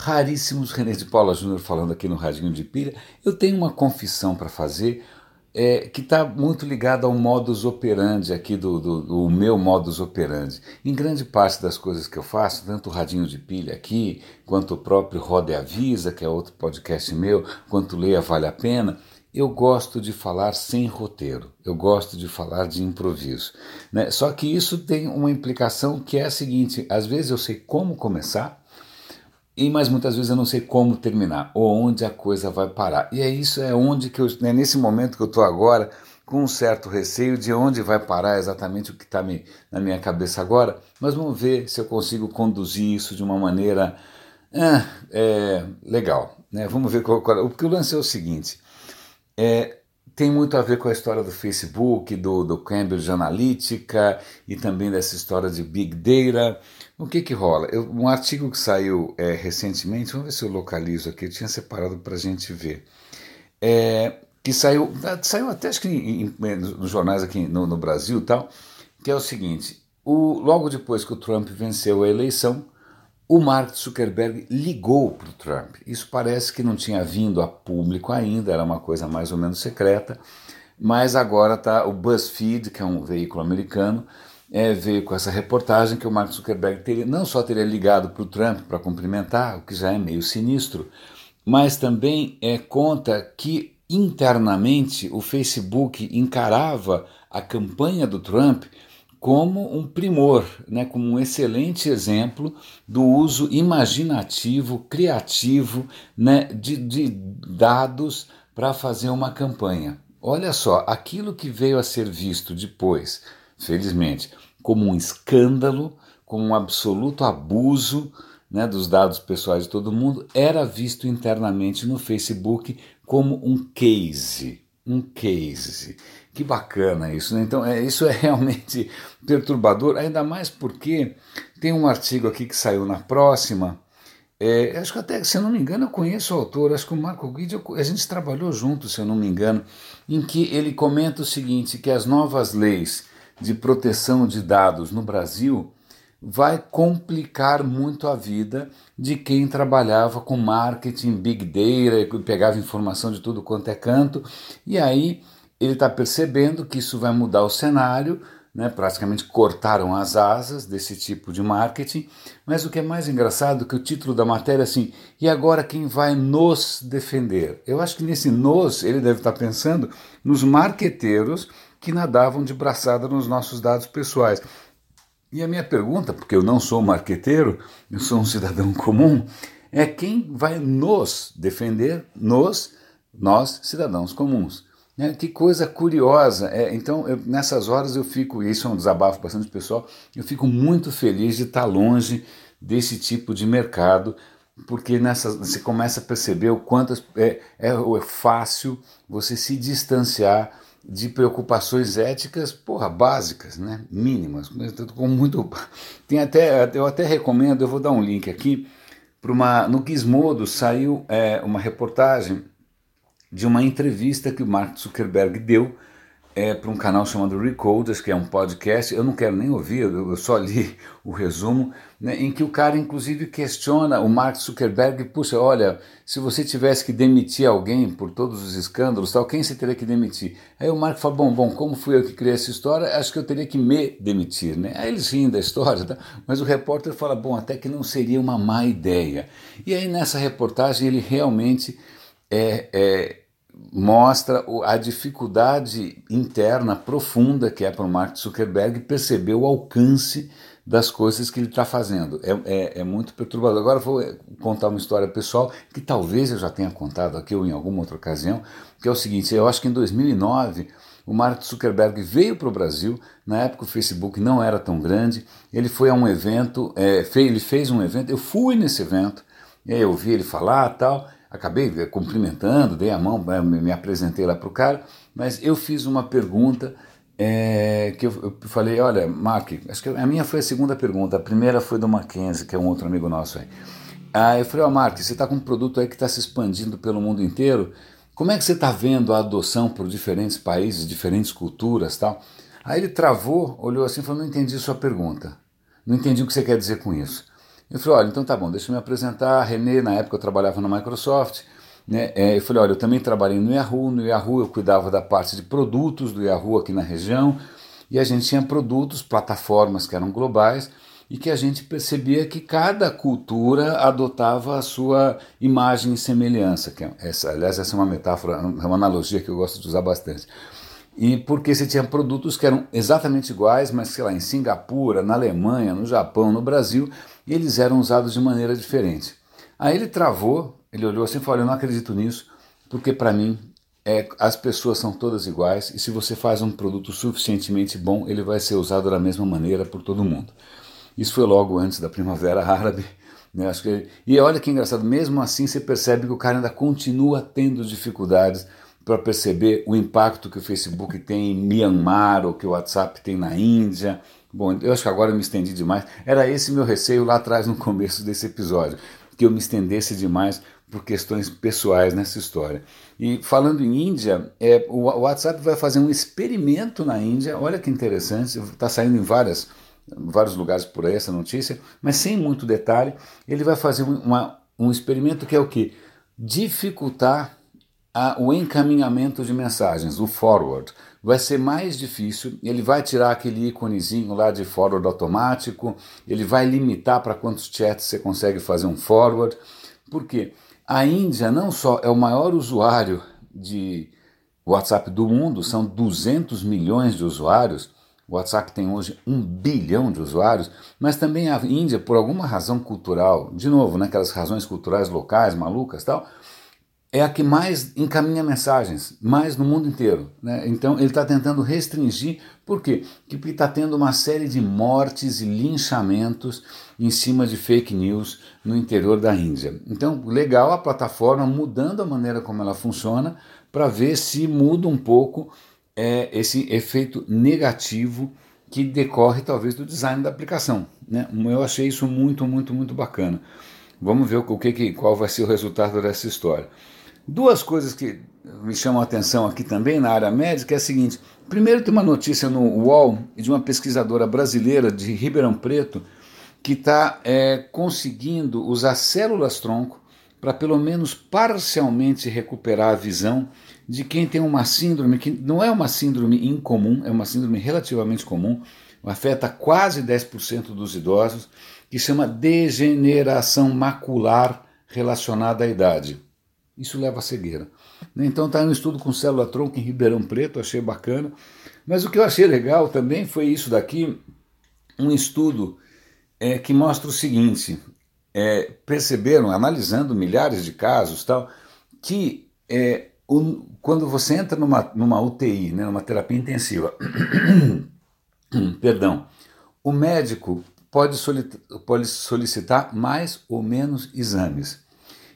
Raríssimos René de Paula Júnior falando aqui no Radinho de Pilha. Eu tenho uma confissão para fazer é, que está muito ligada ao modus operandi aqui do, do, do, meu modus operandi. Em grande parte das coisas que eu faço, tanto o Radinho de Pilha aqui, quanto o próprio Roda e Avisa, que é outro podcast meu, quanto Leia Vale a Pena, eu gosto de falar sem roteiro, eu gosto de falar de improviso. Né? Só que isso tem uma implicação que é a seguinte: às vezes eu sei como começar, e mas muitas vezes eu não sei como terminar, ou onde a coisa vai parar. E é isso, é onde que eu, é nesse momento que eu estou agora, com um certo receio de onde vai parar exatamente o que está na minha cabeça agora, mas vamos ver se eu consigo conduzir isso de uma maneira ah, é, legal. Né? Vamos ver qual, qual, porque o lance é o seguinte. É, tem muito a ver com a história do Facebook, do, do Cambridge Analytica e também dessa história de Big Data. O que que rola? Eu, um artigo que saiu é, recentemente, vamos ver se eu localizo aqui, eu tinha separado para a gente ver. É, que saiu, saiu até acho que em, em, nos jornais aqui no, no Brasil e tal, que é o seguinte: o, logo depois que o Trump venceu a eleição, o Mark Zuckerberg ligou para o Trump. Isso parece que não tinha vindo a público ainda, era uma coisa mais ou menos secreta, mas agora está o BuzzFeed, que é um veículo americano, é, veio com essa reportagem que o Mark Zuckerberg teria, não só teria ligado para o Trump para cumprimentar, o que já é meio sinistro, mas também é, conta que internamente o Facebook encarava a campanha do Trump como um primor, né, como um excelente exemplo do uso imaginativo, criativo né, de, de dados para fazer uma campanha. Olha só, aquilo que veio a ser visto depois, felizmente, como um escândalo, como um absoluto abuso né, dos dados pessoais de todo mundo, era visto internamente no Facebook como um case. Um case. Que bacana isso, né? Então, é, isso é realmente perturbador, ainda mais porque tem um artigo aqui que saiu na próxima. É, acho que até, se eu não me engano, eu conheço o autor, acho que o Marco Guidi, a gente trabalhou junto, se eu não me engano, em que ele comenta o seguinte: que as novas leis de proteção de dados no Brasil vai complicar muito a vida de quem trabalhava com marketing, big data, pegava informação de tudo quanto é canto, e aí ele está percebendo que isso vai mudar o cenário, né, praticamente cortaram as asas desse tipo de marketing, mas o que é mais engraçado é que o título da matéria é assim, e agora quem vai nos defender? Eu acho que nesse nos ele deve estar tá pensando nos marqueteiros que nadavam de braçada nos nossos dados pessoais. E a minha pergunta, porque eu não sou marqueteiro, eu sou um cidadão comum, é quem vai nos defender, nos, nós, cidadãos comuns. É, que coisa curiosa. É, então, eu, nessas horas eu fico, isso é um desabafo bastante pessoal, eu fico muito feliz de estar longe desse tipo de mercado, porque nessa, você começa a perceber o quanto é, é, é fácil você se distanciar de preocupações éticas, porra, básicas, né? mínimas. Com muito, tem até, eu até recomendo, eu vou dar um link aqui, para uma, no Gizmodo saiu é, uma reportagem de uma entrevista que o Mark Zuckerberg deu é, para um canal chamado Recoders, que é um podcast. Eu não quero nem ouvir, eu só li o resumo, né, em que o cara, inclusive, questiona o Mark Zuckerberg: puxa, olha, se você tivesse que demitir alguém por todos os escândalos, tal, quem você teria que demitir? Aí o Mark fala: bom, bom, como fui eu que criei essa história, acho que eu teria que me demitir. Né? Aí eles riem da história, tá? mas o repórter fala: bom, até que não seria uma má ideia. E aí nessa reportagem ele realmente é, é, mostra a dificuldade interna profunda que é para o Mark Zuckerberg perceber o alcance das coisas que ele está fazendo. É, é, é, muito perturbador. Agora vou contar uma história pessoal que talvez eu já tenha contado aqui ou em alguma outra ocasião, que é o seguinte: eu acho que em 2009 o Mark Zuckerberg veio para o Brasil. Na época o Facebook não era tão grande. Ele foi a um evento, é, ele fez um evento. Eu fui nesse evento. Eu ouvi ele falar tal acabei cumprimentando, dei a mão, eh, me apresentei lá para o cara, mas eu fiz uma pergunta é, que eu, eu, falei, olha, Mark, acho que a minha foi a segunda pergunta, a primeira foi do Mackenzie, que é um outro amigo nosso aí. Aí eu falei, ó oh, Mark, você está com um produto aí que está se expandindo pelo mundo inteiro, como é que você está vendo a adoção por diferentes países, diferentes culturas tal? Aí ele travou, olhou assim e falou, não entendi sua pergunta, não entendi o que você quer dizer com isso. Eu falei, olha, então tá bom, deixa eu me apresentar. Renê, na época eu trabalhava na Microsoft. Né? É, eu falei, olha, eu também trabalhei no Yahoo. No Yahoo eu cuidava da parte de produtos do Yahoo aqui na região. E a gente tinha produtos, plataformas que eram globais e que a gente percebia que cada cultura adotava a sua imagem e semelhança. Que é essa, aliás, essa é uma metáfora, é uma analogia que eu gosto de usar bastante. E porque você tinha produtos que eram exatamente iguais, mas sei lá, em Singapura, na Alemanha, no Japão, no Brasil, eles eram usados de maneira diferente. Aí ele travou, ele olhou assim e falou: Eu não acredito nisso, porque para mim é, as pessoas são todas iguais e se você faz um produto suficientemente bom, ele vai ser usado da mesma maneira por todo mundo. Isso foi logo antes da Primavera Árabe. Né? Acho que, e olha que engraçado, mesmo assim você percebe que o cara ainda continua tendo dificuldades para perceber o impacto que o Facebook tem em Myanmar ou que o WhatsApp tem na Índia. Bom, eu acho que agora eu me estendi demais. Era esse meu receio lá atrás no começo desse episódio, que eu me estendesse demais por questões pessoais nessa história. E falando em Índia, é, o WhatsApp vai fazer um experimento na Índia. Olha que interessante, está saindo em várias vários lugares por aí essa notícia, mas sem muito detalhe, ele vai fazer uma, um experimento que é o que? Dificultar o encaminhamento de mensagens, o forward. Vai ser mais difícil, ele vai tirar aquele íconezinho lá de forward automático, ele vai limitar para quantos chats você consegue fazer um forward. Por quê? A Índia não só é o maior usuário de WhatsApp do mundo, são 200 milhões de usuários, o WhatsApp tem hoje um bilhão de usuários, mas também a Índia, por alguma razão cultural, de novo, né, razões culturais locais, malucas tal, é a que mais encaminha mensagens, mais no mundo inteiro. Né? Então ele está tentando restringir, por quê? Porque está tendo uma série de mortes e linchamentos em cima de fake news no interior da Índia. Então, legal a plataforma mudando a maneira como ela funciona para ver se muda um pouco é esse efeito negativo que decorre talvez do design da aplicação. Né? Eu achei isso muito, muito, muito bacana. Vamos ver o que, qual vai ser o resultado dessa história. Duas coisas que me chamam a atenção aqui também na área médica é a seguinte: primeiro tem uma notícia no UOL de uma pesquisadora brasileira de Ribeirão Preto que está é, conseguindo usar células tronco para pelo menos parcialmente recuperar a visão de quem tem uma síndrome que não é uma síndrome incomum, é uma síndrome relativamente comum, afeta quase 10% dos idosos, que chama degeneração macular relacionada à idade. Isso leva à cegueira. Então está um estudo com célula-tronco em Ribeirão Preto, achei bacana. Mas o que eu achei legal também foi isso daqui, um estudo é, que mostra o seguinte, é, perceberam, analisando milhares de casos, tal, que é, o, quando você entra numa, numa UTI, né, numa terapia intensiva, perdão, o médico pode solicitar, pode solicitar mais ou menos exames.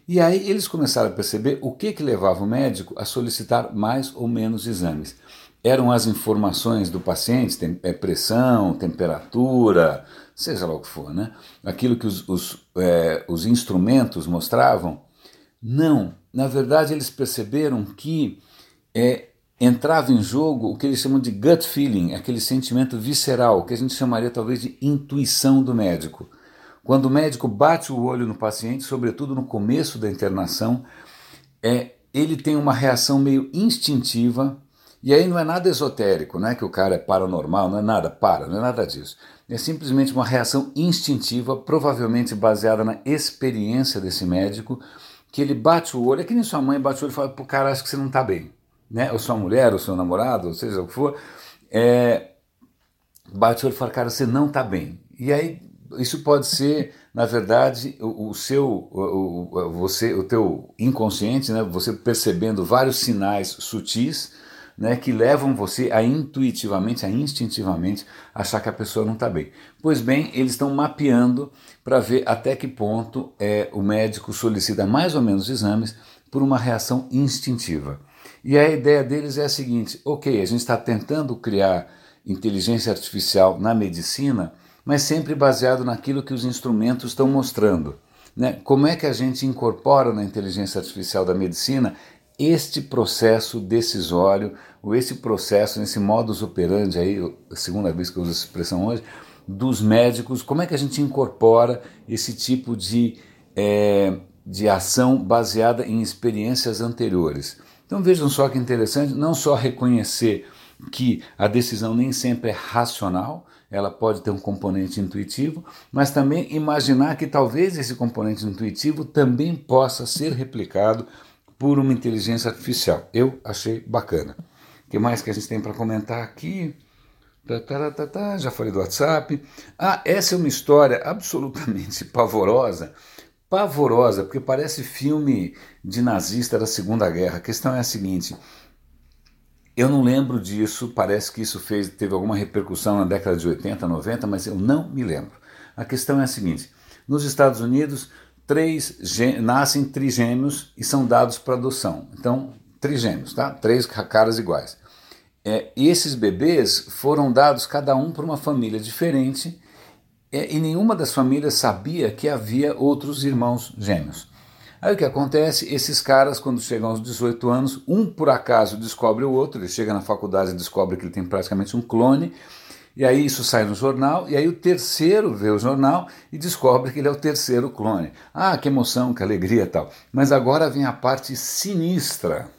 E aí eles começaram a perceber o que, que levava o médico a solicitar mais ou menos exames. Eram as informações do paciente, tem, é, pressão, temperatura, seja lá o que for, né? Aquilo que os, os, é, os instrumentos mostravam. Não, na verdade, eles perceberam que é, entrava em jogo o que eles chamam de gut feeling, aquele sentimento visceral, que a gente chamaria talvez de intuição do médico. Quando o médico bate o olho no paciente, sobretudo no começo da internação, é, ele tem uma reação meio instintiva, e aí não é nada esotérico, não é que o cara é paranormal, não é nada, para, não é nada disso. É simplesmente uma reação instintiva, provavelmente baseada na experiência desse médico, que ele bate o olho, é que nem sua mãe bate o olho e fala, pô, cara, acho que você não está bem. Né? Ou sua mulher, ou seu namorado, ou seja o que for, é, bate o olho e fala, cara, você não está bem. E aí, isso pode ser, na verdade, o, o seu, o, o, você, o teu inconsciente, né? você percebendo vários sinais sutis, né, que levam você a intuitivamente, a instintivamente achar que a pessoa não está bem. Pois bem, eles estão mapeando para ver até que ponto é, o médico solicita mais ou menos exames por uma reação instintiva. E a ideia deles é a seguinte: ok, a gente está tentando criar inteligência artificial na medicina, mas sempre baseado naquilo que os instrumentos estão mostrando. Né? Como é que a gente incorpora na inteligência artificial da medicina este processo decisório, ou esse processo, esse modus operandi aí, a segunda vez que eu uso essa expressão hoje, dos médicos, como é que a gente incorpora esse tipo de, é, de ação baseada em experiências anteriores. Então vejam só que interessante, não só reconhecer que a decisão nem sempre é racional, ela pode ter um componente intuitivo, mas também imaginar que talvez esse componente intuitivo também possa ser replicado por uma inteligência artificial. Eu achei bacana. O que mais que a gente tem para comentar aqui? Tá, tá, tá, já falei do WhatsApp. Ah, essa é uma história absolutamente pavorosa. Pavorosa, porque parece filme de nazista da Segunda Guerra. A questão é a seguinte: eu não lembro disso, parece que isso fez, teve alguma repercussão na década de 80, 90, mas eu não me lembro. A questão é a seguinte: nos Estados Unidos, três nascem trigêmeos e são dados para adoção. Então, trigêmeos, tá? Três caras iguais. É, e esses bebês foram dados cada um para uma família diferente é, e nenhuma das famílias sabia que havia outros irmãos gêmeos. Aí o que acontece? Esses caras, quando chegam aos 18 anos, um por acaso descobre o outro, ele chega na faculdade e descobre que ele tem praticamente um clone, e aí isso sai no jornal, e aí o terceiro vê o jornal e descobre que ele é o terceiro clone. Ah, que emoção, que alegria tal. Mas agora vem a parte sinistra.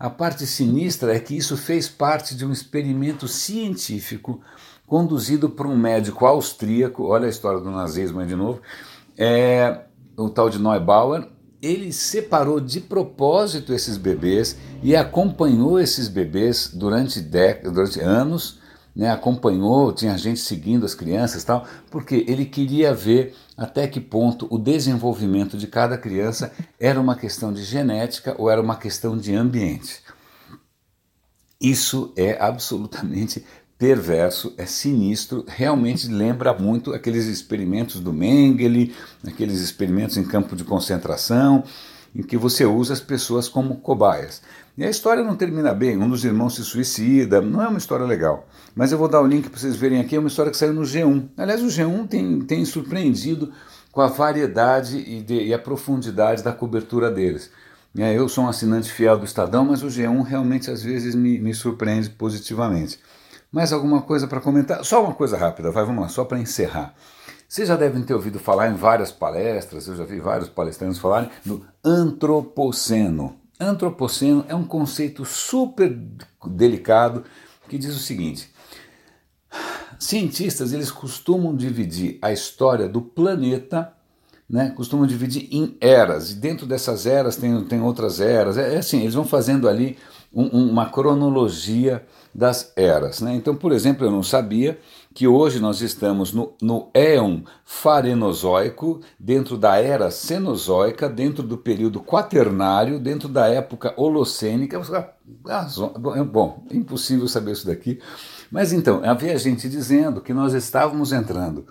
A parte sinistra é que isso fez parte de um experimento científico conduzido por um médico austríaco, olha a história do nazismo aí de novo, é, o tal de Neubauer, ele separou de propósito esses bebês e acompanhou esses bebês durante, décadas, durante anos, né, acompanhou, tinha gente seguindo as crianças tal, porque ele queria ver até que ponto o desenvolvimento de cada criança era uma questão de genética ou era uma questão de ambiente. Isso é absolutamente perverso, é sinistro, realmente lembra muito aqueles experimentos do Mengele, aqueles experimentos em campo de concentração, em que você usa as pessoas como cobaias. E a história não termina bem, um dos irmãos se suicida, não é uma história legal. Mas eu vou dar o link para vocês verem aqui, é uma história que saiu no G1. Aliás, o G1 tem, tem surpreendido com a variedade e, de, e a profundidade da cobertura deles. Eu sou um assinante fiel do Estadão, mas o G1 realmente às vezes me, me surpreende positivamente. Mais alguma coisa para comentar? Só uma coisa rápida, vai, vamos lá, só para encerrar. Vocês já devem ter ouvido falar em várias palestras, eu já vi vários palestrantes falarem do antropoceno. Antropoceno é um conceito super delicado que diz o seguinte: cientistas eles costumam dividir a história do planeta, né, costumam dividir em eras, e dentro dessas eras tem, tem outras eras. É, é assim, eles vão fazendo ali um, uma cronologia das eras. Né? Então, por exemplo, eu não sabia que hoje nós estamos no, no éon farenozoico, dentro da era cenozoica, dentro do período quaternário, dentro da época holocênica. Ah, bom, impossível saber isso daqui. Mas então, havia gente dizendo que nós estávamos entrando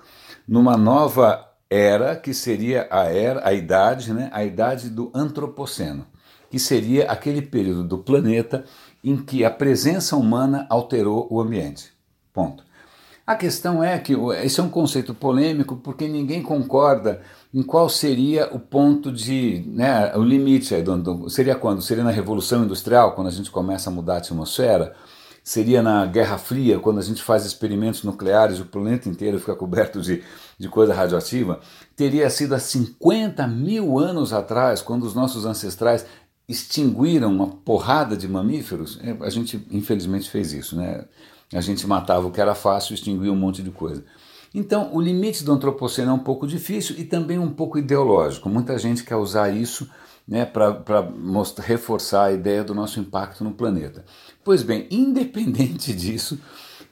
numa nova era, que seria a era, a idade, né, a idade do antropoceno, que seria aquele período do planeta em que a presença humana alterou o ambiente. Ponto. A questão é que esse é um conceito polêmico porque ninguém concorda em qual seria o ponto de, né, o limite aí, do, do, seria quando? Seria na Revolução Industrial, quando a gente começa a mudar a atmosfera? Seria na Guerra Fria, quando a gente faz experimentos nucleares e o planeta inteiro fica coberto de, de coisa radioativa? Teria sido há 50 mil anos atrás, quando os nossos ancestrais extinguiram uma porrada de mamíferos, é, a gente infelizmente fez isso, né? A gente matava o que era fácil, extinguia um monte de coisa. Então, o limite do antropoceno é um pouco difícil e também um pouco ideológico. Muita gente quer usar isso né, para reforçar a ideia do nosso impacto no planeta. Pois bem, independente disso,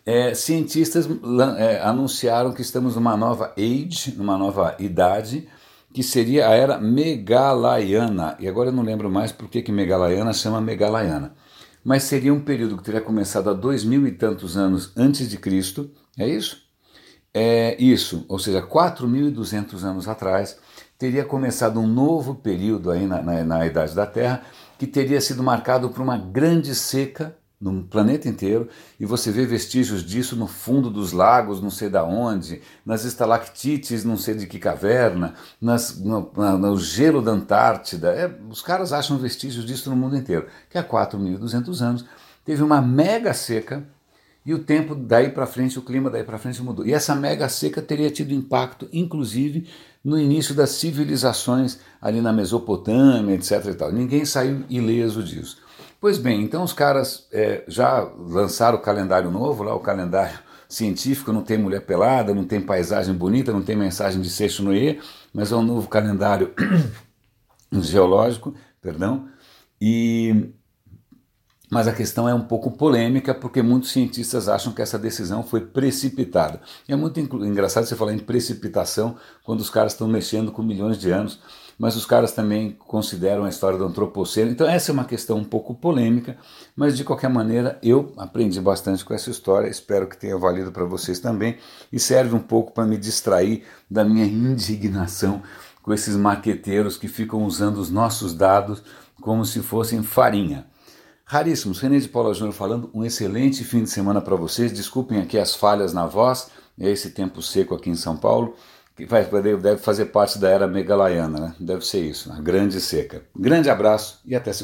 é, cientistas é, anunciaram que estamos numa nova age, numa nova idade, que seria a era megalaiana. E agora eu não lembro mais por que, que megalaiana chama megalaiana. Mas seria um período que teria começado há dois mil e tantos anos antes de Cristo, é isso? É isso, ou seja, 4.200 anos atrás, teria começado um novo período aí na, na, na Idade da Terra, que teria sido marcado por uma grande seca no planeta inteiro e você vê vestígios disso no fundo dos lagos, não sei da onde, nas estalactites, não sei de que caverna, nas, no, no gelo da Antártida. É, os caras acham vestígios disso no mundo inteiro. Que há 4.200 anos teve uma mega seca e o tempo daí para frente, o clima daí para frente mudou. E essa mega seca teria tido impacto, inclusive, no início das civilizações ali na Mesopotâmia, etc. E tal. Ninguém saiu ileso disso. Pois bem, então os caras é, já lançaram o calendário novo, lá o calendário científico, não tem mulher pelada, não tem paisagem bonita, não tem mensagem de sexto no E, mas é um novo calendário geológico, perdão, e mas a questão é um pouco polêmica porque muitos cientistas acham que essa decisão foi precipitada. E é muito engraçado você falar em precipitação quando os caras estão mexendo com milhões de anos, mas os caras também consideram a história do antropoceno. Então essa é uma questão um pouco polêmica, mas de qualquer maneira eu aprendi bastante com essa história, espero que tenha valido para vocês também e serve um pouco para me distrair da minha indignação com esses marqueteiros que ficam usando os nossos dados como se fossem farinha. Raríssimos, René de Paula Júnior falando, um excelente fim de semana para vocês. Desculpem aqui as falhas na voz, é esse tempo seco aqui em São Paulo, que deve fazer parte da era megalaiana, né? deve ser isso, a grande seca. Grande abraço e até segunda.